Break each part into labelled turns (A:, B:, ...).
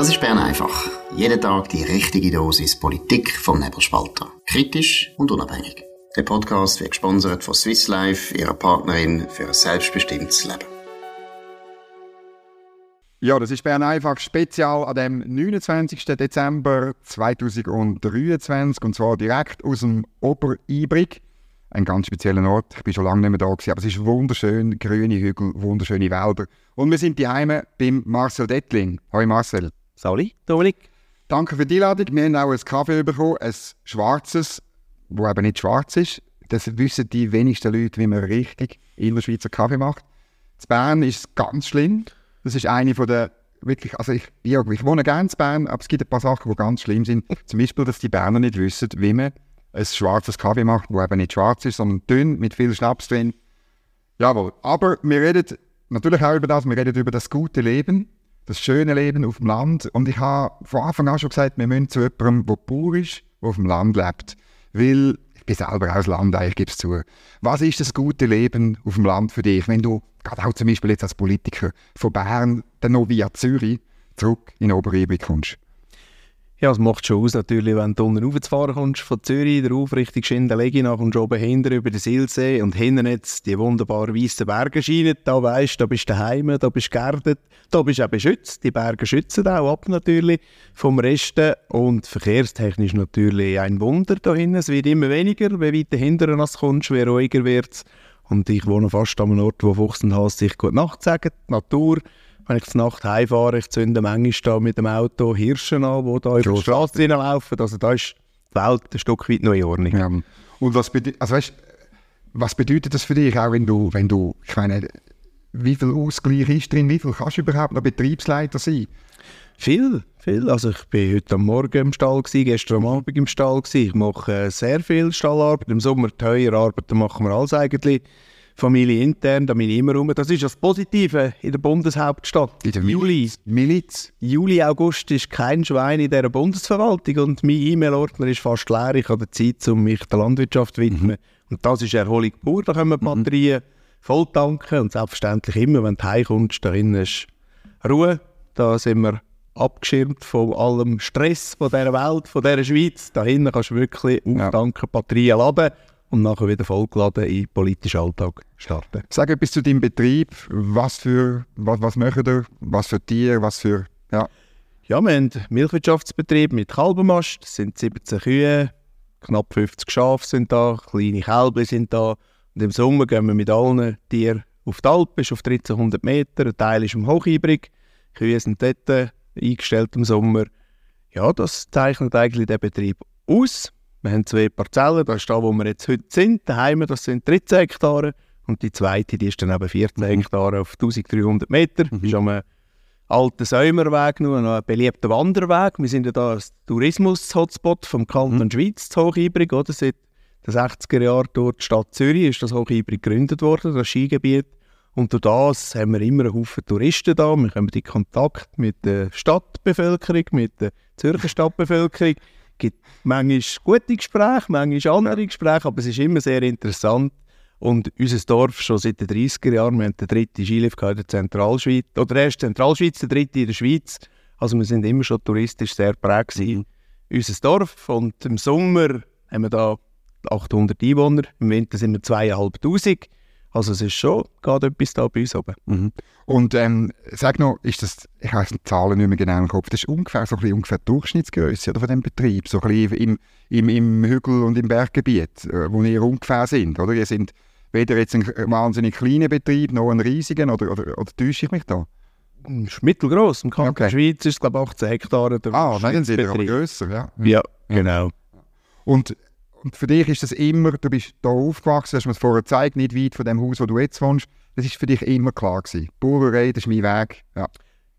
A: Das ist Bern einfach. Jeden Tag die richtige Dosis Politik vom Nebelspalter. Kritisch und unabhängig. Der Podcast wird gesponsert von Swiss Life, ihrer Partnerin für ein selbstbestimmtes Leben.
B: Ja, das ist Bern einfach Spezial an dem 29. Dezember 2023 und zwar direkt aus dem Obereibrig. Ein ganz spezieller Ort. Ich bin schon lange nicht mehr da gewesen, aber es ist wunderschön, grüne Hügel, wunderschöne Wälder. Und wir sind die Heime beim Marcel Dettling. Hallo Marcel.
C: Sali, Dominik.
B: Danke für die Einladung. Wir haben auch ein Kaffee bekommen, ein schwarzes, wo eben nicht schwarz ist. Das wissen die wenigsten Leute, wie man richtig Innerschweizer Kaffee macht. In Bern ist es ganz schlimm. Das ist eine von der wirklich, also ich, ja, ich wohne gerne in Bern, aber es gibt ein paar Sachen, die ganz schlimm sind. Zum Beispiel, dass die Berner nicht wissen, wie man ein schwarzes Kaffee macht, wo eben nicht schwarz ist, sondern dünn, mit viel Schnaps drin. Jawohl. Aber wir reden natürlich auch über das, wir reden über das gute Leben das schöne Leben auf dem Land. Und ich habe von Anfang an schon gesagt, wir müssen zu jemandem, der pur ist, der auf dem Land lebt. Weil ich bin selber aus Land, ich gebe es zu. Was ist das gute Leben auf dem Land für dich, wenn du, gerade auch zum Beispiel jetzt als Politiker, von Bern dann noch via Zürich zurück in Oberebig kommst?
C: Ja, es macht schon aus, natürlich, wenn du unten raufzufahren kommst, von Zürich drauf, Richtung Schindelegina, kommst du oben hinten über den Silsee und hinten jetzt die wunderbaren weißen Berge scheinen. Da weisst du, da bist du daheim, da bist du geerdet, da bist du auch beschützt. Die Berge schützen auch ab, natürlich, vom Resten. Und verkehrstechnisch natürlich ein Wunder da hinten. Es wird immer weniger, je weiter hinten du kommst, je ruhiger wird es. Und ich wohne fast an einem Ort, wo Fuchs und Hase sich gut Nacht sagen, die Natur wenn ich zur Nacht heimfahre, ich zünde manchmal da mit dem Auto Hirsche an, die da über die Straße laufen. Also da ist die Welt ein Stück weit noch in Ordnung. Ja.
B: Und was, bedeutet, also weißt, was bedeutet das für dich, auch wenn du, wenn du, ich meine, wie viel Ausgleich ist drin, wie viel kannst du überhaupt noch Betriebsleiter sein?
C: Viel, viel. Also ich bin heute am Morgen im Stall, gewesen, gestern am Abend im Stall. Gewesen. Ich mache äh, sehr viel Stallarbeit. Im Sommer teure Arbeit machen wir alles eigentlich. Familie intern, da bin ich immer rum. Das ist das Positive in der Bundeshauptstadt.
B: In der Juli.
C: Miliz. Juli, August ist kein Schwein in dieser Bundesverwaltung und mein E-Mail-Ordner ist fast leer. Ich habe Zeit, um mich der Landwirtschaft zu widmen. Mhm. Und das ist Erholung pur. Da können wir mhm. Batterien mhm. voll tanken und selbstverständlich immer, wenn du heimkommst, da ist Ruhe. Da sind wir abgeschirmt von allem Stress von dieser Welt, von dieser Schweiz. Da hinten kannst du wirklich auftanken, ja. Batterien laden und nachher wieder vollgeladen in den politischen Alltag starten.
B: Sag etwas zu deinem Betrieb. Was für, was, was macht ihr? Was für Tiere? Was für, ja.
C: Ja, wir haben einen Milchwirtschaftsbetrieb mit Kalbenmast. Es sind 17 Kühe, knapp 50 Schafe sind da, kleine Kälber sind da. Und im Sommer gehen wir mit allen Tieren auf die Alpen, ist auf 1300 Meter. Ein Teil ist im Hochhybrig. Die Kühe sind dort eingestellt im Sommer. Ja, das zeichnet eigentlich den Betrieb aus. Wir haben zwei Parzellen, das ist da, wo wir jetzt heute sind, daheim, das sind 13 Hektare und die zweite, die ist dann eben 14 mhm. Hektare auf 1300 Meter. Mhm. Das ist am alten Säumerweg, noch ein beliebter Wanderweg. Wir sind ja da als Tourismus-Hotspot vom Kanton mhm. Schweiz, das Hochibrig, oder? Seit den 60er Jahren durch die Stadt Zürich ist das Hochibrig gegründet worden, das Skigebiet. Und durch das haben wir immer einen Haufen Touristen da. Wir haben in Kontakt mit der Stadtbevölkerung, mit der Zürcher Stadtbevölkerung gibt manchmal gute Gespräche, manchmal andere Gespräche, aber es ist immer sehr interessant. Und unser Dorf schon seit den 30er Jahren, wir haben den dritten Skilift in der Zentralschweiz, oder der erste Zentralschweiz, der dritte in der Schweiz. Also wir sind immer schon touristisch sehr prägt mhm. Unser Dorf und im Sommer haben wir da 800 Einwohner, im Winter sind wir 2500. Also es ist schon gerade etwas da bei uns oben.
B: Mhm. Und ähm, sag noch, ist das, ich habe die Zahlen nicht mehr genau im Kopf, das ist ungefähr so ein bisschen ungefähr die Durchschnittsgröße von dem Betrieb, so ein bisschen im, im, im Hügel- und im Berggebiet, äh, wo ihr ungefähr sind, oder? Ihr sind weder jetzt ein wahnsinnig kleiner Betrieb, noch ein riesiger, oder, oder, oder täusche ich mich da?
C: ist mittelgroß. Im Kanton okay. Schweiz ist es, glaube ich, 18 Hektare.
B: ah, nein, dann sind wir aber grösser, ja.
C: Ja, genau.
B: Und und für dich ist das immer, du bist hier aufgewachsen, hast mir das vorher gezeigt, nicht weit von dem Haus, wo du jetzt wohnst. Das ist für dich immer klar gewesen. Bauerei, das ist mein Weg. Ja.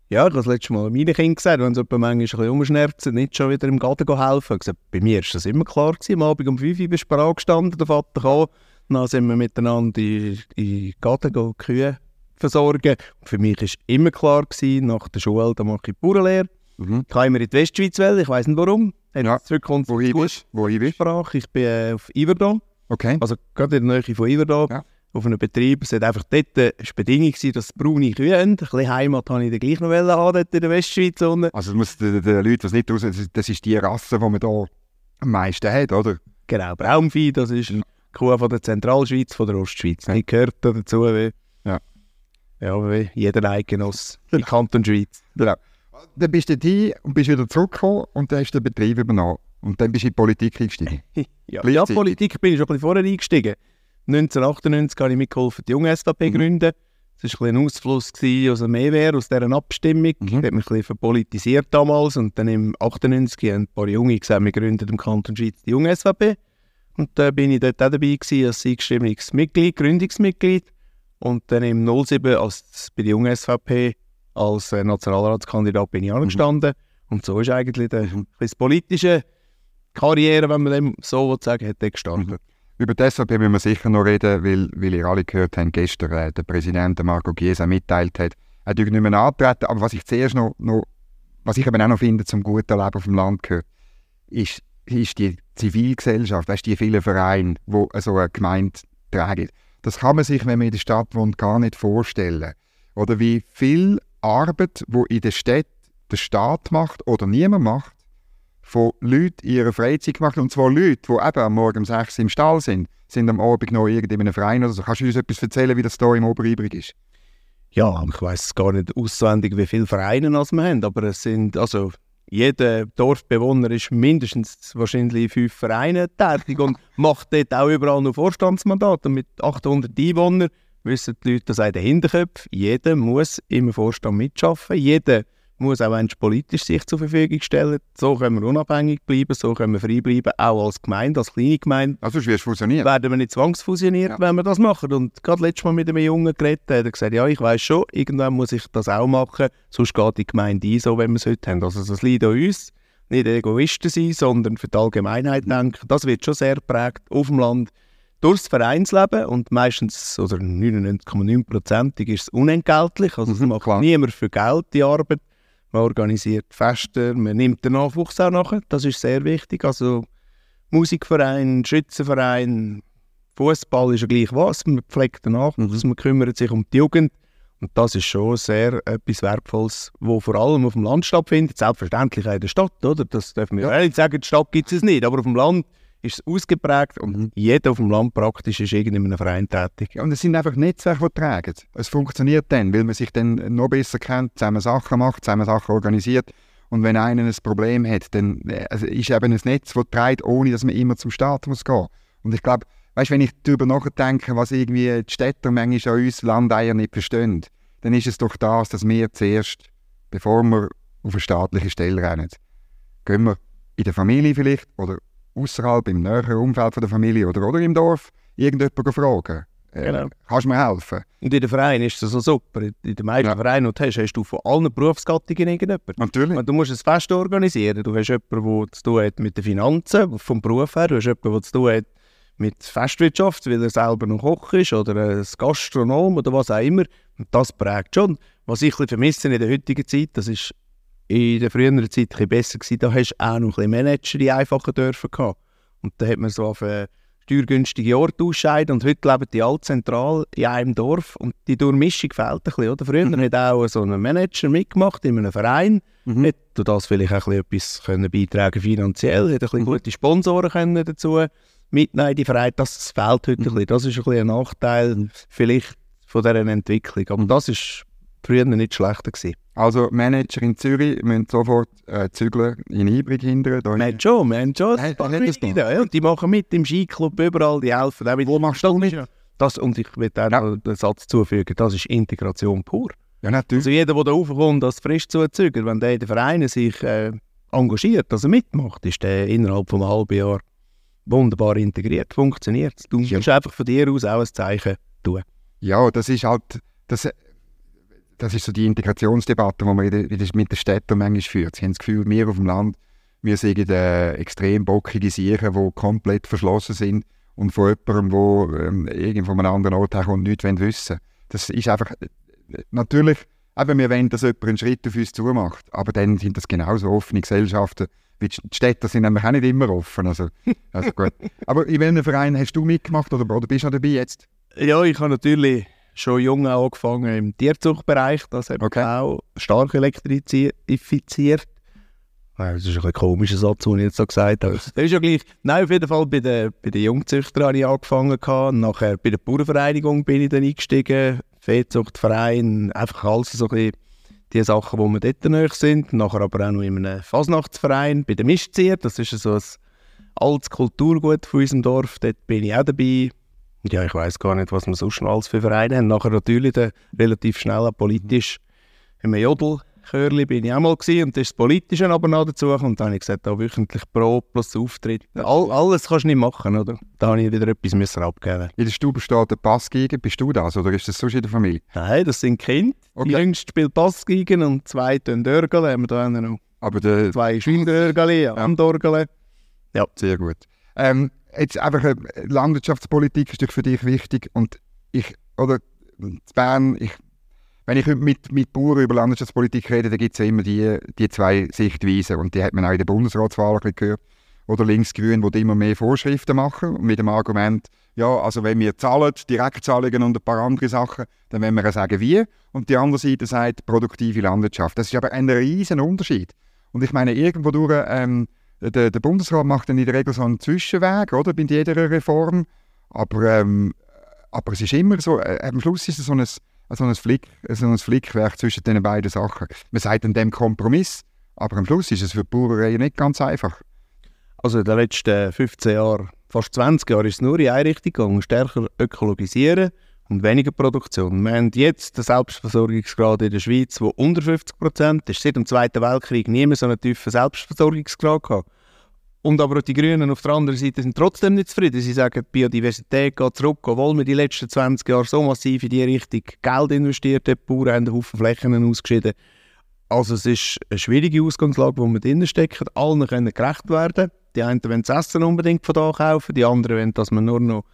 C: Ja, ich habe das letzte Mal meinen Kindern gesagt, wenn sie manchmal ein bisschen umschnerzen, nicht schon wieder im Garten helfen. Gesagt, bei mir ist das immer klar gewesen. Am Abend um 5 Uhr bist du angestanden, der Vater kam. Dann sind wir miteinander in, in den Garten die Kühe versorgen. Und für mich war immer klar gewesen, nach der Schule, da mache ich Bauernlehre. Mhm. Ich kann immer in die Westschweiz wählen, ich weiß nicht warum.
B: Ja. Zurückkommt Wo ich bist?
C: Wo ich bist? Ich bin äh, auf Iverdon.
B: Okay.
C: Also gerade in der Nähe von Iverdon. Ja. auf einem Betrieb. Es hat einfach dort äh, Bedingung gewesen, dass braune Kühe haben. Ein bisschen Heimat habe ich dann gleich noch haben, dort in der Westschweiz. Unten.
B: Also muss den, den Leuten, was nicht raus, das ist die Rasse, die man hier am meisten hat, oder?
C: Genau, Braunvieh, das ist eine Kuh von der Zentralschweiz, von der Ostschweiz. Die gehört dazu wie,
B: Ja.
C: ja, wie jeder Eidgenoss in Kanton Schweiz.
B: Genau. Dann bist du hier und bist wieder zurückgekommen und dann hast du den Betrieb übernommen. Und dann bist du in die Politik eingestiegen.
C: Ja, ja
B: Gleichzeitig.
C: Politik bin ich schon ein bisschen vorher eingestiegen. 1998 habe ich mitgeholfen, die junge SVP
B: Mhm.
C: gründen. Das war ein, bisschen ein Ausfluss aus dem Mehrwehr, aus dieser Abstimmung.
B: Mhm.
C: Das hat mich ein bisschen verpolitisiert damals. Und dann im 98 haben ein paar Junge gesagt, wir gründen im Kanton Schweiz die junge SVP. Und da bin ich dort auch dabei gewesen, als eingestimmiges Mitglied, Gründungsmitglied. Und dann im 07 als, bei der jungen SVP als äh, Nationalratskandidat bin ich angestanden. Und so ist eigentlich bisschen das politische Karriere, wenn man dem so sagen, hat der gestartet.
B: Über das SVP müssen wir sicher noch reden, weil, weil ihr alle gehört habt, gestern äh, der Präsident Marco Chiesa mitteilt hat, er hat nicht mehr antreten. Aber was ich zuerst noch, noch was ich eben auch noch finde, zum guten Leben auf dem Land gehört, ist, ist die Zivilgesellschaft, weißt, die vielen Vereine, die so eine Gemeinde tragen. Das kann man sich, wenn man in der Stadt wohnt, gar nicht vorstellen. Oder wie viel Arbeit, wo in der Stadt der Staat macht oder niemand macht, von Leuten in ihrer Freizeit gemacht. Und zwar Leute, die eben am Morgen um 6 Uhr im Stall sind, sind am Abend noch in einem Verein oder so. Kannst du uns etwas erzählen, wie das da im Oberibrig ist?
C: Ja, ich weiß gar nicht auswendig, wie viele Vereine wir haben, aber es sind, also jeder Dorfbewohner ist mindestens wahrscheinlich in fünf Vereine tätig und macht dort auch überall noch Vorstandsmandat. Und mit 800 Einwohnern wissen die Leute, das in den Hinterköpfen, jeder muss im Vorstand mitschaffen, jeder muss auch einst politisch sich zur Verfügung stellen. So können wir unabhängig bleiben, so können wir frei bleiben, auch als Gemeinde, als kleine Gemeinde
B: Also wirst du fusionieren.
C: werden wir nicht zwangsfusioniert,
B: Ja.
C: wenn wir das machen. Und gerade letztes Mal mit einem Jungen geredet, hat er gesagt, ja, ich weiß schon, irgendwann muss ich das auch machen, sonst geht die Gemeinde ein, so wie wir es heute haben. Also das liegt an uns, nicht Egoisten sein, sondern für die Allgemeinheit denken. Das wird schon sehr geprägt auf dem Land durchs Vereinsleben und meistens, oder 99,9%ig ist es unentgeltlich, also es
B: Mhm,
C: macht
B: klar.
C: niemand für Geld die Arbeit. Man organisiert Feste, man nimmt den Nachwuchs auch nachher, das ist sehr wichtig. Also Musikverein, Schützenverein, Fußball ist ja gleich was. Man pflegt den Nachwuchs, man kümmert sich um die Jugend. Und das ist schon sehr etwas Wertvolles, wo vor allem auf dem Land stattfindet. Selbstverständlich auch in der Stadt, oder? Das dürfen wir
B: Ja.
C: nicht sagen, in der Stadt gibt es nicht, aber auf dem Land ist es ausgeprägt und
B: Mhm.
C: jeder auf dem Land praktisch ist irgendwie in einem Verein tätig.
B: Und es sind einfach Netzwerke, die tragen. Es funktioniert dann, weil man sich dann noch besser kennt, zusammen Sachen macht, zusammen Sachen organisiert. Und wenn einer ein Problem hat, dann äh, also ist eben ein Netz, das trägt, ohne dass man immer zum Staat muss gehen. Und ich glaube, weißt, wenn ich darüber nachdenke, was irgendwie die Städter manchmal an uns Landeier nicht verstehen, dann ist es doch das, dass wir zuerst, bevor wir auf eine staatliche Stelle rennen, gehen wir in der Familie vielleicht oder außerhalb im näheren Umfeld von der Familie oder, oder im Dorf irgendjemanden fragen. Äh,
C: Genau.
B: Kannst du mir helfen?
C: Und in den Vereinen ist das so super. In den meisten
B: Ja.
C: Vereinen, die du hast, hast du von allen Berufsgattungen irgendjemanden.
B: Natürlich.
C: Und Du musst ein Fest organisieren. Du hast jemanden, der zu tun hat mit den Finanzen, vom Beruf her. Du hast jemanden, der zu tun hat mit Festwirtschaft, weil er selber noch Koch ist oder ein Gastronom oder was auch immer. Und das prägt schon. Was ich ein bisschen vermisse in der heutigen Zeit, das ist in der früheren Zeit ein besser gewesen. Da hast du auch noch ein Manager, die einfacher dürfen gehabt. Und da hat man so auf eine steuergünstige Orte ausscheiden und heute leben die alle zentral in einem Dorf und die Durchmischung fehlt ein bisschen. Oder? Früher hat auch so ein Manager mitgemacht in einem Verein,
B: Mhm.
C: hat durch das vielleicht auch ein bisschen etwas können beitragen finanziell, hat ein bisschen gute Sponsoren können dazu mitnehmen in die Vereine. Das fehlt heute ein bisschen. Das ist ein bisschen ein Nachteil vielleicht von dieser Entwicklung. Aber das ist früher nicht schlechter gewesen.
B: Also Manager in Zürich müssen sofort äh, zügeln in Ibrig hindern. Da
C: Wir haben schon, wir haben schon ein paar
B: das
C: Mitglieder, ja, und die machen mit im Skiclub überall, die helfen auch.
B: Wo machst du mit?
C: Das, und ich will auch noch den Satz zufügen, das ist Integration pur.
B: Ja, natürlich.
C: Also jeder, der da raufkommt als Frischzuzüger, wenn der in den Vereinen sich äh, engagiert, also mitmacht, ist der innerhalb von einem halben Jahr wunderbar integriert, funktioniert. Du
B: Ja.
C: musst einfach von dir aus auch ein Zeichen tun.
B: Ja, das ist halt, das, das ist so die Integrationsdebatte, die man mit den Städten manchmal führt. Sie haben das Gefühl, wir auf dem Land, wir sind äh, extrem bockige Siechen, die komplett verschlossen sind und von jemandem, der ähm, irgend von einem anderen Ort herkommt, nichts wollen wissen Das ist einfach, äh, natürlich, eben, wir wollen, dass jemand einen Schritt auf uns zumacht, aber dann sind das genauso offene Gesellschaften, wie die Städte sind nämlich auch nicht immer offen. Also, also gut. Aber in welchem Verein hast du mitgemacht oder, oder bist du noch dabei jetzt?
C: Ja, ich habe natürlich schon jung angefangen im Tierzuchtbereich. Das hat
B: Okay.
C: mich auch stark elektrifiziert. Das ist ein komischer Satz, den ich jetzt so gesagt habe. Das ist ja gleich. Nein, auf jeden Fall bei den, bei den Jungzüchtern habe ich angefangen. gehabt. Nachher bei der Bauernvereinigung bin ich dann eingestiegen. Viehzuchtverein, einfach alles so ein bisschen die Sachen, wo wir dort nahe sind. Nachher aber auch noch in einem Fasnachtsverein bei den Mischzier. Das ist so ein altes Kulturgut von unserem Dorf. Dort bin ich auch dabei. Ja, ich weiß gar nicht, was wir sonst noch alles für Vereine haben. Nachher natürlich dann relativ schnell politisch. Im Jodelchörli bin ich auch mal gewesen, und das ist das Politische aber noch dazu. Und dann habe ich gesagt, da wöchentlich Pro plus Auftritt. All, alles kannst du nicht machen, oder? Da habe ich wieder etwas müssen abgeben.
B: In der Stube steht der Passgeige. Bist du das oder ist das sonst in der Familie?
C: Nein, das sind Kinder. Die
B: Okay.
C: jüngste spielt Bassgeigen und zwei tun Dörgele. Haben wir da noch
B: Aber der,
C: zwei Schweindörgele, Andorgele.
B: Sehr gut. Ähm, jetzt einfach äh, Landwirtschaftspolitik ist für dich wichtig und ich, oder Bern, ich, wenn ich mit, mit Bauern über Landwirtschaftspolitik rede, dann gibt es ja immer die, die zwei Sichtweisen und die hat man auch in der Bundesratswahl gehört. Oder Linksgrün, die immer mehr Vorschriften machen mit dem Argument, ja, also wenn wir zahlen, Direktzahlungen und ein paar andere Sachen, dann wollen wir sagen, wie. Und die andere Seite sagt, produktive Landwirtschaft. Das ist aber ein riesen Unterschied. Und ich meine, irgendwo durch, ähm, der, der Bundesrat macht dann in der Regel so einen Zwischenweg, oder, bei jeder Reform. Aber, ähm, aber es ist immer so, äh, am Schluss ist es so ein, so ein, Flick, so ein Flickwerk zwischen den beiden Sachen. Man sagt dann dem Kompromiss, aber am Schluss ist es für die Bauern nicht ganz einfach.
C: Also in den letzten 15 Jahren, fast 20 Jahren, ist es nur in eine Richtung gegangen. Stärker ökologisieren und weniger Produktion. Wir haben jetzt den Selbstversorgungsgrad in der Schweiz, der unter 50 Prozent ist. Seit dem Zweiten Weltkrieg niemand so einen tiefen Selbstversorgungsgrad gehabt. Und aber auch die Grünen auf der anderen Seite sind trotzdem nicht zufrieden. Sie sagen, die Biodiversität geht zurück, obwohl wir die letzten 20 Jahre so massiv in die Richtung Geld investiert haben. Die Bauern haben einen Haufen Flächen ausgeschieden. Also es ist eine schwierige Ausgangslage, wo wir drin stecken. Allen können gerecht werden. Die einen wollen das Essen unbedingt von da kaufen, die anderen wollen, dass man nur noch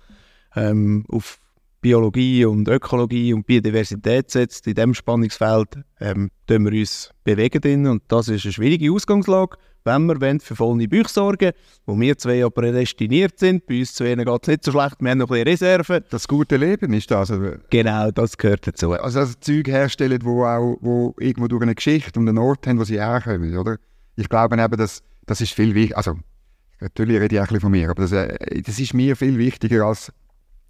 C: ähm, auf Biologie und Ökologie und Biodiversität setzt. In diesem Spannungsfeld ähm, tun wir uns bewegen drin. und das ist eine schwierige Ausgangslage, wenn wir wollen, für volle Bücher sorgen wo wir zwei ja prädestiniert sind. Bei uns zwei geht es nicht so schlecht, wir haben noch ein bisschen Reserven.
B: Das gute Leben ist das. Also,
C: Genau, das gehört dazu.
B: also, also Zeug herstellen, wo auch wo irgendwo durch eine Geschichte und einen Ort haben, wo sie herkommen, oder? Ich glaube eben, dass das ist viel wichtiger. Also natürlich rede ich auch ein bisschen von mir, aber das, äh, das ist mir viel wichtiger als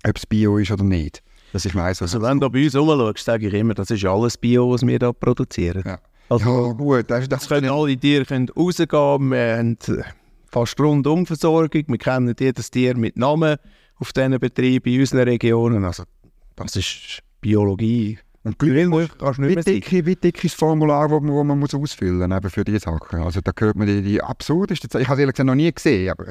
B: ob es Bio ist oder nicht. Ich weiss, was
C: Also wenn du bei uns rumschaust, sage ich immer, das ist alles Bio, was wir da produzieren.
B: Ja.
C: Also,
B: ja, gut, das, das
C: Das können alle Tiere können rausgehen. Wir haben fast rundum Versorgung. Wir kennen jedes Tier mit Namen auf diesen Betrieben in unseren Regionen. Also, das ist Biologie.
B: Und musst-
C: kannst du
B: Wie
C: nicht
B: dick, wie ist das Formular, das man, wo man muss ausfüllen muss für diese Sachen? Also da hört man die, die absurdesten. Ich habe es ehrlich gesagt noch nie gesehen, aber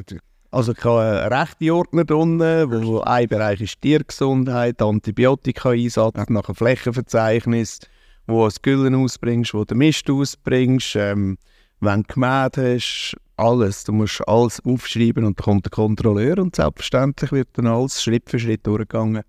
C: Also ich habe einen rechten Ordner drunter, wo ein Bereich ist Tiergesundheit, Antibiotika-Einsatz, nach einem Flächenverzeichnis, wo du das Güllen ausbringst, wo du den Mist ausbringst, ähm, wenn du gemäht hast, alles. Du musst alles aufschreiben und dann kommt der Kontrolleur und selbstverständlich wird dann alles Schritt für Schritt durchgegangen.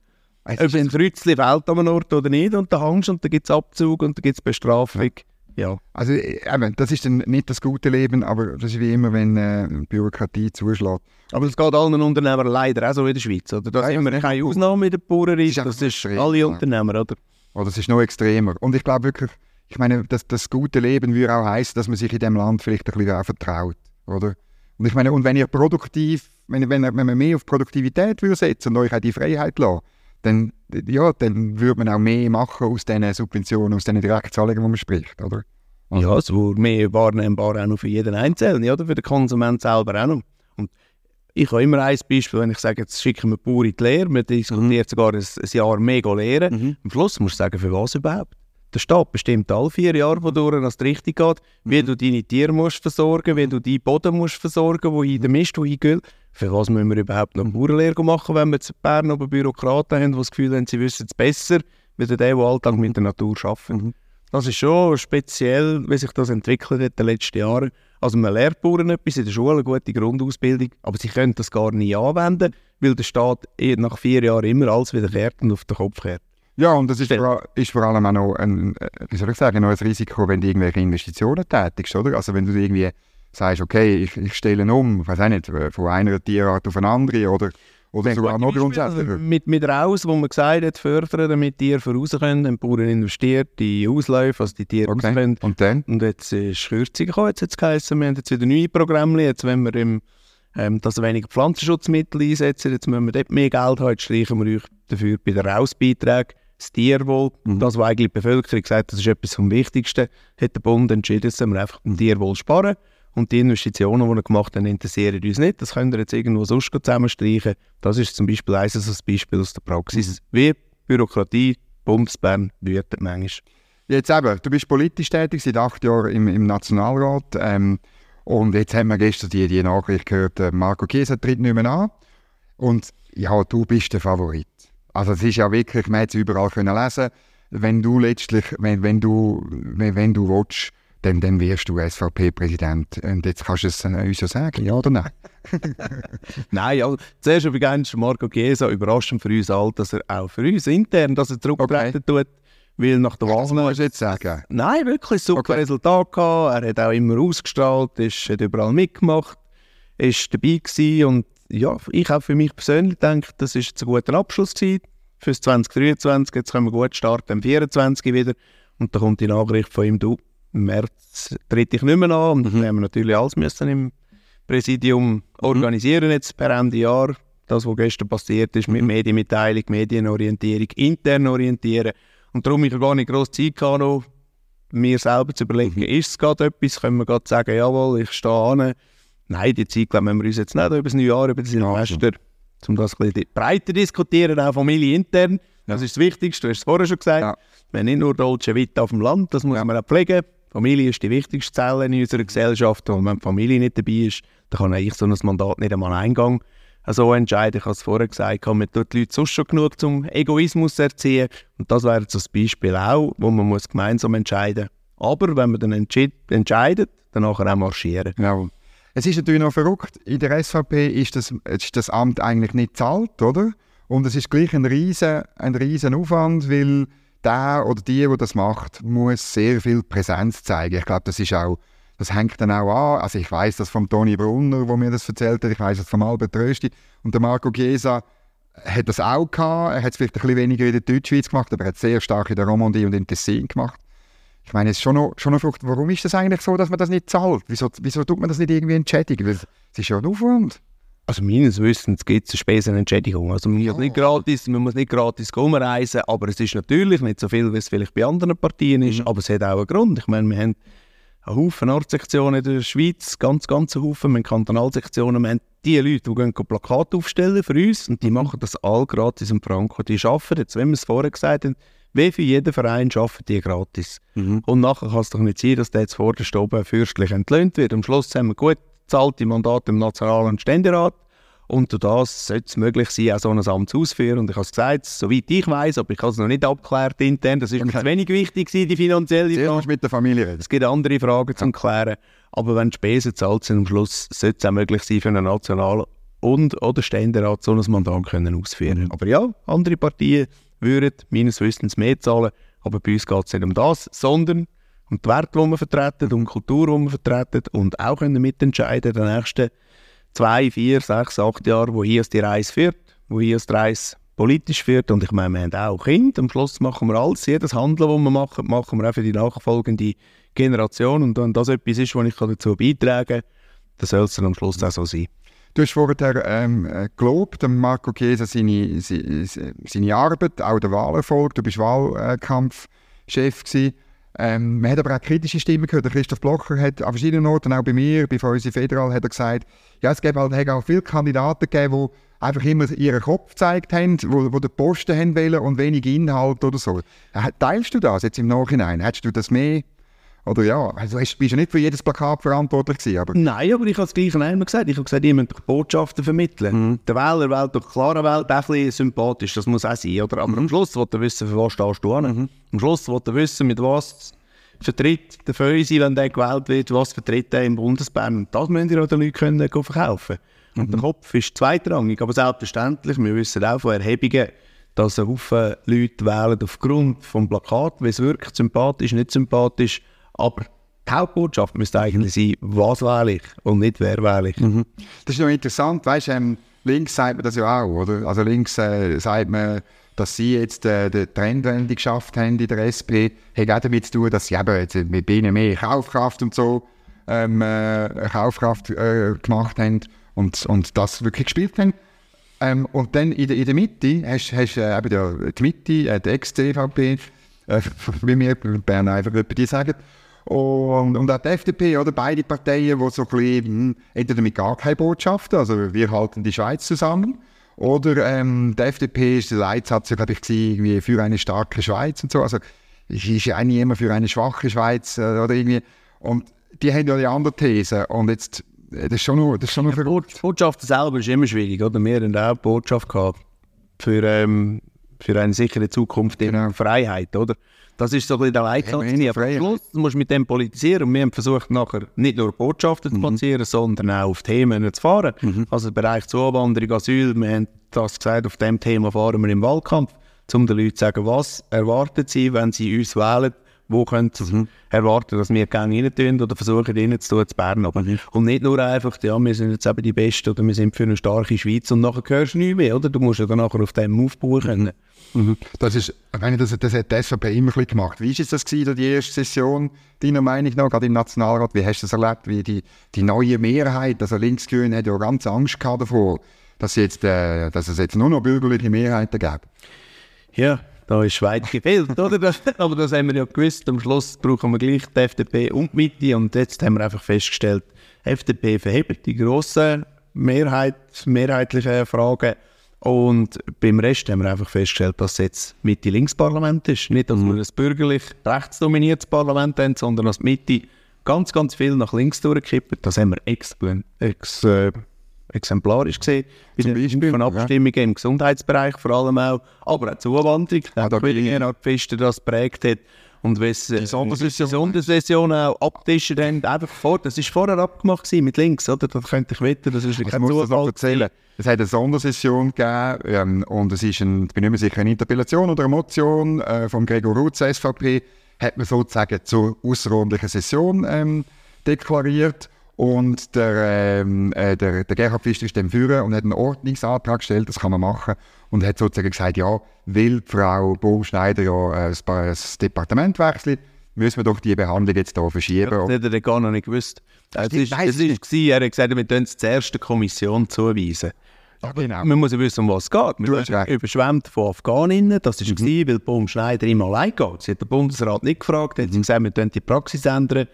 B: es
C: Ob
B: ist,
C: ein Frützli fehlt an einem Ort oder nicht und dann hängst und dann gibt es Abzug und dann gibt es Bestrafung. Ja.
B: also äh, eben, das ist dann nicht das gute Leben, aber das ist wie immer, wenn äh, Bürokratie zuschlägt.
C: Aber das geht allen Unternehmern leider auch so in der Schweiz. Oder? Da
B: ja,
C: wir keine Ausnahme in der Bauernreich.
B: Das ist
C: Das alle. Unternehmer, oder?
B: Oder es ist noch extremer. Und ich glaube wirklich, ich meine, das, das gute Leben würde auch heißen, dass man sich in dem Land vielleicht ein bisschen auch vertraut, oder? Und ich meine, und wenn ihr produktiv, wenn, wenn, wenn man mehr auf Produktivität würde setzen und euch auch die Freiheit lassen, dann, ja, dann würde man auch mehr machen aus diesen Subventionen, aus diesen Direktzahlungen, die man spricht, oder? Also-
C: Ja, es wird mehr wahrnehmbar auch noch für jeden Einzelnen, oder? Für den Konsument selber auch noch. Und ich habe immer ein Beispiel, wenn ich sage, jetzt schicken wir Bauern in die Lehre, man diskutiert sogar ein, ein Jahr mega lehren. Am Schluss musst du sagen, für was überhaupt? Der Staat bestimmt alle vier Jahre, wodurch es richtig geht, wie du deine Tiere musst versorgen, wie du deinen Boden musst versorgen, wo in der Mist, wo hingeht. Für was müssen wir überhaupt noch Bauernlehre machen, wenn wir jetzt in Bern aber Bürokraten haben, die das Gefühl haben, sie wissen es besser, wie der, der Alltag mit der Natur arbeitet. Das ist schon speziell, wie sich das entwickelt hat in den letzten Jahren. Also man lernt Bauern etwas in der Schule, eine gute Grundausbildung, aber sie können das gar nicht anwenden, weil der Staat eh nach vier Jahren immer alles wieder kehrt und auf den Kopf kehrt.
B: Ja, und das ist vor, ist vor allem auch noch ein, äh, wie soll ich sagen, noch ein Risiko, wenn du irgendwelche Investitionen tätigst, oder? Also wenn du irgendwie sagst, okay, ich, ich stelle um, ich weiß auch nicht, äh, von einer Tierart auf eine andere, oder, Oder sogar noch grundsätzlicher?
C: Mit, mit Raus, wo man gesagt hat, fördern, damit Tiere voraus können. Haben die Bauern investiert in Ausläufe, also die Tiere
B: Okay.
C: raus können.
B: Und dann?
C: Und jetzt ist Kürzung gekommen, jetzt hat es geheißen, wir haben jetzt wieder neue Programme, jetzt wenn wir im, ähm, dass wir weniger Pflanzenschutzmittel einsetzen, jetzt müssen wir dort mehr Geld haben, jetzt streichen wir euch dafür bei den Rausbeiträgen das Tierwohl, das, was eigentlich die Bevölkerung sagt, das ist etwas vom Wichtigsten, hat der Bund entschieden, dass wir einfach beim Tierwohl sparen und die Investitionen, die wir gemacht haben, interessieren uns nicht, das könnt ihr jetzt irgendwo sonst zusammenstreichen, das ist zum Beispiel eines so ein Beispiel aus der Praxis. Wie Bürokratie, Bundesbern wütet manchmal.
B: Jetzt eben, du bist politisch tätig, seit acht Jahren im, im Nationalrat. Ähm, und jetzt haben wir gestern die, die Nachricht gehört, äh, Marco Chiesa tritt nicht mehr an. Und ja, du bist der Favorit. Also es ist ja wirklich, man hat es überall können lesen, wenn du letztlich, wenn, wenn du, wenn, wenn du willst, dann, dann wirst du SVP-Präsident. Und jetzt kannst du es äh, uns ja sagen, ja oder nein?
C: Nein, also, zuerst übrigens Marco Chiesa überraschend für uns alle, dass er auch für uns intern, dass er zurücktreten tut, weil nach der Wahl...
B: Das musst du jetzt sagen.
C: Nein, wirklich super
B: Okay.
C: Resultat gehabt. Er hat auch immer ausgestrahlt, ist, hat überall mitgemacht, ist dabei gewesen und ja, ich habe für mich persönlich gedacht, das ist jetzt ein guter Abschluss gewesen fürs 2023. Jetzt können wir gut starten am 24 wieder und da kommt die Nachricht von ihm, du, im März tritt ich nicht mehr an und dann haben wir natürlich alles müssen im Präsidium organisieren jetzt per Ende Jahr. Das, was gestern passiert ist, mit Medienmitteilung, Medienorientierung, intern orientieren. Und darum ich gar nicht grosse Zeit gehabt, noch mir selber zu überlegen, ist es gerade etwas, können wir gerade sagen, jawohl, ich stehe an. Nein, die Zeit glaube wir uns jetzt nicht über das neue Jahr, über das Silvester, um das ein bisschen breiter diskutieren, auch Familie intern. Das ist das Wichtigste, du hast es vorher schon gesagt.
B: Ja.
C: Wir haben nicht nur Dolce Vita auf dem Land, das muss man auch pflegen. Familie ist die wichtigste Zelle in unserer Gesellschaft und wenn die Familie nicht dabei ist, dann kann eigentlich so ein Mandat nicht einmal Eingang so entscheiden. Ich habe es vorher gesagt, man tut die Leute sonst schon genug zum Egoismus erziehen und das wäre so ein Beispiel auch, wo man muss gemeinsam entscheiden Aber wenn man dann entschied, entscheidet, dann auch marschieren.
B: Ja. Es ist natürlich noch verrückt, in der SVP ist das, ist das Amt eigentlich nicht zahlt, oder? Und es ist gleich ein riesen, ein riesen Aufwand, weil der oder die, der das macht, muss sehr viel Präsenz zeigen. Ich glaube, das ist auch, das hängt dann auch an. Also ich weiß das vom Toni Brunner, wo mir das erzählt hat, ich weiß das vom Albert Rösti und der Marco Chiesa hat das auch gehabt. Er hat es vielleicht ein bisschen weniger in der Deutschschweiz gemacht, aber er hat es sehr stark in der Romandie und in Tessin gemacht. Ich meine, es ist schon noch, schon noch verrückt. Warum ist das eigentlich so, dass man das nicht zahlt? Wieso, wieso tut man das nicht irgendwie entschädigen? Weil es ist ja ein Aufwand.
C: Also meines Wissens gibt es eine Spesenentschädigung. Also man, muss nicht gratis, man muss nicht gratis umreisen, aber es ist natürlich nicht so viel, wie es vielleicht bei anderen Partien ist, aber es hat auch einen Grund. Ich meine, wir haben einen Haufen Ortssektionen in der Schweiz, ganz, ganz einen Haufen, wir haben Kantonalsektionen, wir haben die Leute, die gehen Plakate aufstellen für uns und die machen das all gratis im Franco. Die arbeiten jetzt, wenn wir es vorher gesagt haben, wie für jeden Verein arbeiten die gratis. Und nachher kann es doch nicht sein, dass der jetzt vorderst oben fürstlich entlöhnt wird. Am Schluss haben wir gut bezahlte Mandate im National- und Ständerat. Und durch das sollte es möglich sein, auch so ein Amt auszuführen. Und ich habe es gesagt, soweit ich weiß, aber ich habe es noch nicht abgeklärt intern, das ist mir
B: Okay.
C: zu wenig wichtig die finanzielle
B: Zuerst
C: Frage.
B: du mit der Familie reden.
C: Es gibt andere Fragen zum Klären. Aber wenn die Spesen zahlt sind, am Schluss sollte es auch möglich sein, für einen National- und oder Ständerat so ein Mandat können ausführen. Aber ja, andere Partien würden meines Wissens mehr zahlen. Aber bei uns geht es nicht um das, sondern um die Werte, die wir vertreten, um die Kultur, die wir vertreten und auch können mitentscheiden in den nächsten zwei, vier, sechs, acht Jahren, wo hier die Reise führt, wo hier die Reise politisch führt. Und ich meine, wir haben auch Kinder. Am Schluss machen wir alles. Jedes Handeln, das wir machen, machen wir auch für die nachfolgende Generation. Und wenn das etwas ist, was ich dazu beitragen kann, dann soll es dann am Schluss auch so sein.
B: Du hast vorher ähm, äh, gelobt, dem Marco Chiesa seine, seine, seine Arbeit, auch der Wahlerfolg. Du bist Wahlkampfchef gewesen. Ähm, man hat aber auch kritische Stimmen gehört. Christoph Blocher hat an verschiedenen Orten, auch bei mir, bei uns Federal, hat er gesagt, ja, es gäbe halt, auch viele Kandidaten gegeben, die einfach immer ihren Kopf gezeigt haben, wo, wo den Posten haben wollen und wenig Inhalt oder so. Äh, Teilst du das jetzt im Nachhinein? Hättest du das mehr? Oder ja, also du bist ja nicht für jedes Plakat verantwortlich gewesen, aber
C: Nein, aber ich habe es gleich einmal gesagt. Ich habe gesagt, ihr müsst doch Botschaften vermitteln. Der Wähler wählt doch klare Welt ein bisschen sympathisch. Das muss auch sein. Oder? Aber am Schluss will er wissen, für was stehst du an. Am Schluss will er wissen, mit was vertritt der Fösi, wenn der gewählt wird, was vertritt er im Bundesbern. Und das müssen ihr auch den Leuten können, können verkaufen Und der Kopf ist zweitrangig. Aber selbstverständlich, wir wissen auch von Erhebungen, dass ein Haufen Leute wählen aufgrund des Plakats, wie es wirkt, sympathisch, nicht sympathisch. Aber die Hauptbotschaft müsste eigentlich sein, was wähle ich und nicht wer wähle ich.
B: Das ist noch interessant, weißt, ähm, links sagt man das ja auch, oder? Also links äh, sagt man, dass sie jetzt äh, die Trendwende geschafft haben in der SP, hat auch damit zu tun, dass sie eben jetzt mit ihnen mehr Kaufkraft und so ähm, äh, Kaufkraft äh, gemacht haben und, und das wirklich gespielt haben. Ähm, und dann in der, in der Mitte hast du äh, eben die, Mitte, äh, die Ex-CVP, äh, wie wir Bern einfach die sagen, und, und auch die FDP, oder beide Parteien, die so ein bisschen, hm, entweder mit gar keine Botschaft, also wir halten die Schweiz zusammen, oder ähm, die FDP ist der Leitsatz, glaube ich, irgendwie für eine starke Schweiz und so. Also es ist ja eigentlich immer für eine schwache Schweiz äh, oder irgendwie. Und die haben ja die andere These. Und jetzt, äh, das ist schon noch, das ist schon noch
C: ja, Die Botschaft selber ist immer schwierig, oder? Wir haben auch Botschaft gehabt für, ähm, für eine sichere Zukunft in genau. Freiheit, oder? Das ist so ein bisschen der Leitsatz. Aber am Schluss musst du mit dem politisieren. Und wir haben versucht, nachher nicht nur Botschaften mhm. zu platzieren, sondern auch auf Themen zu fahren. Mhm. Also im Bereich Zuwanderung, Asyl, wir haben das gesagt, auf dem Thema fahren wir im Wahlkampf, um den Leuten zu sagen, was erwarten sie, wenn sie uns wählen wo können sie mhm. erwarten, dass wir gerne rein tun oder versuchen, rein zu tun, zu Bern. Aber mhm. Und nicht nur einfach, ja, wir sind jetzt eben die Besten oder wir sind für eine starke Schweiz und nachher hörst du nichts mehr, oder? Du musst ja dann nachher auf dem aufbauen können.
B: Mhm. Das ist, ich meine, das, das hat die SVP immer ein gemacht. Wie war das gewesen, die erste Session, deiner Meinung nach, gerade im Nationalrat? Wie hast du das erlebt? Wie die, die neue Mehrheit, also Linksgrün, hat ja ganz Angst gehabt davor, dass, jetzt, äh, dass es jetzt nur noch bürgerliche Mehrheiten gibt.
C: Ja, da ist weit gefehlt, oder? Das, aber das haben wir ja gewusst. Am Schluss brauchen wir gleich die FDP und die Mitte. Und jetzt haben wir einfach festgestellt, FDP verhebt die grossen Mehrheit, mehrheitlichen Fragen. Und beim Rest haben wir einfach festgestellt, dass es jetzt Mitte-Links-Parlament ist. Nicht, dass mhm. wir ein bürgerlich rechtsdominiertes Parlament haben, sondern dass die Mitte ganz, ganz viel nach links durchkippt. Das haben wir ex, ex äh, exemplarisch gesehen. Bei Zum den von Abstimmungen ja. im Gesundheitsbereich vor allem auch, aber auch Zuwanderung. Ja, da Gerhard Pfister das prägt hat. Und wenn sie die Sondersession auch abtischen dann einfach vor, das war vorher abgemacht mit links, oder? Das könnte ich wetten, das ist
B: kein Zufall. Das erzählen. Es hat eine Sondersession gegeben ähm, und es ist, ein, ich bin nicht mehr sicher, eine Interpellation oder eine Motion äh, von Gregor Rutz, SVP, hat man sozusagen zur außerordentlichen Session ähm, deklariert. Und der, ähm, äh, der, der Gerhard Pfister ist dann führen und hat einen Ordnungsantrag gestellt, das kann man machen. Und hat sozusagen gesagt, ja, will Frau Baumschneider ja äh, das Departement wechseln, müssen wir doch die Behandlung jetzt hier verschieben. Ja,
C: das hätte er gar noch nicht gewusst. Das, ist, das ist, er hat gesagt, wir können es zur ersten Kommission zuweisen. Ja, genau. Man muss ja wissen, um was es geht. Wir sind überschwemmt von Afghaninnen. Das war, mhm. weil Baumschneider immer allein geht. Sie hat der Bundesrat nicht gefragt. hat mhm. gesagt, wir die Praxis ändern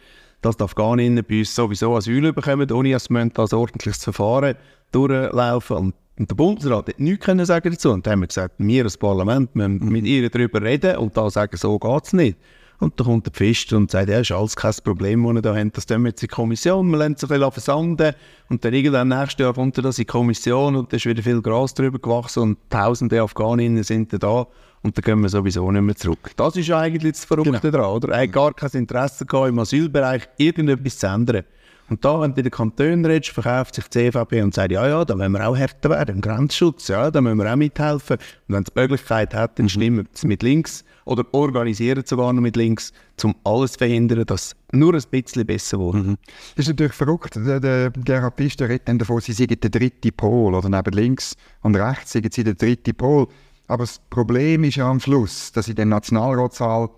C: dass die Afghaninnen bei uns sowieso Asyl bekommen, ohne dass wir das ordentliches Verfahren durchlaufen. Und, und der Bundesrat hat nichts können sagen dazu. Und dann haben wir gesagt, wir als Parlament müssen mit ihr darüber reden und da sagen, so geht es nicht. Und dann kommt der Pfister und sagt, ja, ist alles kein Problem, das wir da haben. Das tun wir jetzt in die Kommission, wir lassen es ein bisschen versanden. Und dann irgendwann nächstes Jahr kommt das in die Kommission und da ist wieder viel Gras drüber gewachsen und tausende Afghaninnen sind da und dann gehen wir sowieso nicht mehr zurück. Das ist eigentlich das Verrückte genau. daran, oder? Er hat gar kein Interesse gehabt, im Asylbereich irgendetwas zu ändern. Und da, wenn du in den Kantonen redest, verkauft sich die CVP und sagt, ja, ja, da wollen wir auch härter werden, im Grenzschutz, ja, da müssen wir auch mithelfen. Und wenn es die Möglichkeit hat, dann mhm. stimmen sie mit links oder organisieren sogar noch mit links, um alles zu verhindern, dass nur ein bisschen besser wird. Mhm.
B: Das ist natürlich verrückt. Der, der Gerhard Pfister redet dann davon, sie seien der dritte Pol, oder neben links und rechts seien sie der dritte Pol. Aber das Problem ist ja am Schluss, dass in dem Nationalratssaal,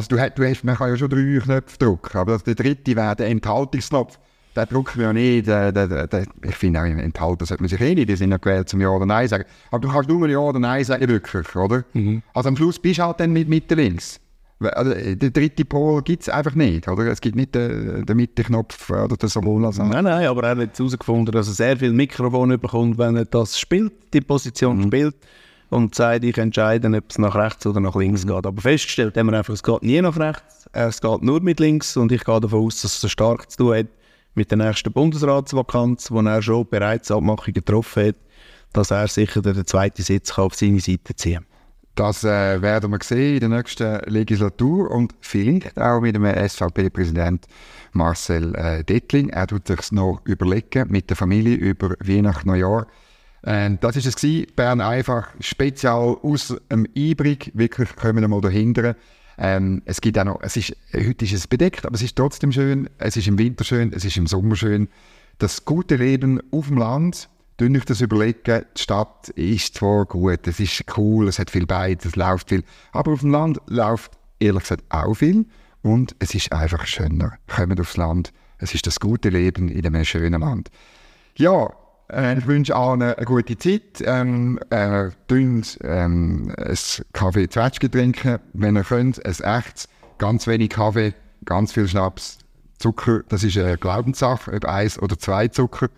B: also du, du hast, man kann ja schon drei Knöpfe drücken, aber der dritte wäre der Enthaltungsknopf. Den drücken wir ja nicht. Der, der, der, ich finde auch, enthalten sollte man sich eh nicht. Die sind ja gewählt zum Ja oder Nein sagen. Aber du kannst nur Ja oder Nein sagen, wirklich, oder? Mhm. Also am Schluss bist du halt dann mit Mitte links. Also, der dritte Pol gibt es einfach nicht, oder? Es gibt nicht den, den Mitteknopf oder den Symbol. Also.
C: Nein, nein, aber er hat herausgefunden, dass er sehr viel Mikrofon bekommt, wenn er das spielt, die Position mhm. spielt und sagt, ich entscheide, ob es nach rechts oder nach links geht. Aber festgestellt haben wir einfach, es geht nie nach rechts, es geht nur mit links und ich gehe davon aus, dass es so stark zu tun hat mit der nächsten Bundesratsvakanz, wo er schon bereits Abmachungen getroffen hat, dass er sicher den zweiten Sitz auf seine Seite ziehen kann.
B: Das äh, werden wir sehen in der nächsten Legislatur und vielleicht auch mit dem SVP-Präsident Marcel äh, Dettling. Er tut sich noch überlegen mit der Familie über Weihnachten, Neujahr ähm, das ist es gewesen. Bern einfach spezial aus dem Einbrig. Wirklich kommen wir mal dahinter. Ähm, es gibt auch noch, es ist, heute ist es bedeckt, aber es ist trotzdem schön. Es ist im Winter schön, es ist im Sommer schön. Das gute Leben auf dem Land, Tun euch das überlegen, die Stadt ist zwar gut, es ist cool, es hat viel beides, es läuft viel, aber auf dem Land läuft ehrlich gesagt auch viel und es ist einfach schöner. Kommt aufs Land, es ist das gute Leben in einem schönen Land. Ja, ich wünsche allen eine gute Zeit. Ähm, äh, trinkt ähm, ein Kaffee Zwetschge trinken, wenn ihr könnt. Ein echtes, ganz wenig Kaffee, ganz viel Schnaps. Zucker, das ist eine Glaubenssache, ob eins oder zwei Zucker.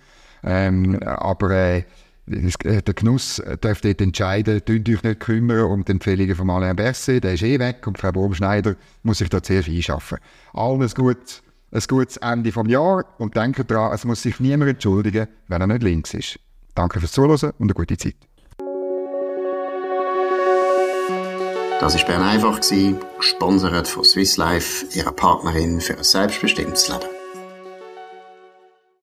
B: Ähm, aber äh, der Genuss dürft dort entscheiden, tut euch nicht kümmern um die Empfehlungen von Alain Berset, der ist eh weg und Frau Baumschneider muss sich da zuerst einschaffen. Allen ein gutes, ein gutes Ende vom Jahr und denkt daran, es muss sich niemand entschuldigen, wenn er nicht links ist. Danke fürs Zuhören und eine gute Zeit.
A: Das war Bern einfach, gesponsert von Swiss Life, ihrer Partnerin für ein selbstbestimmtes Leben.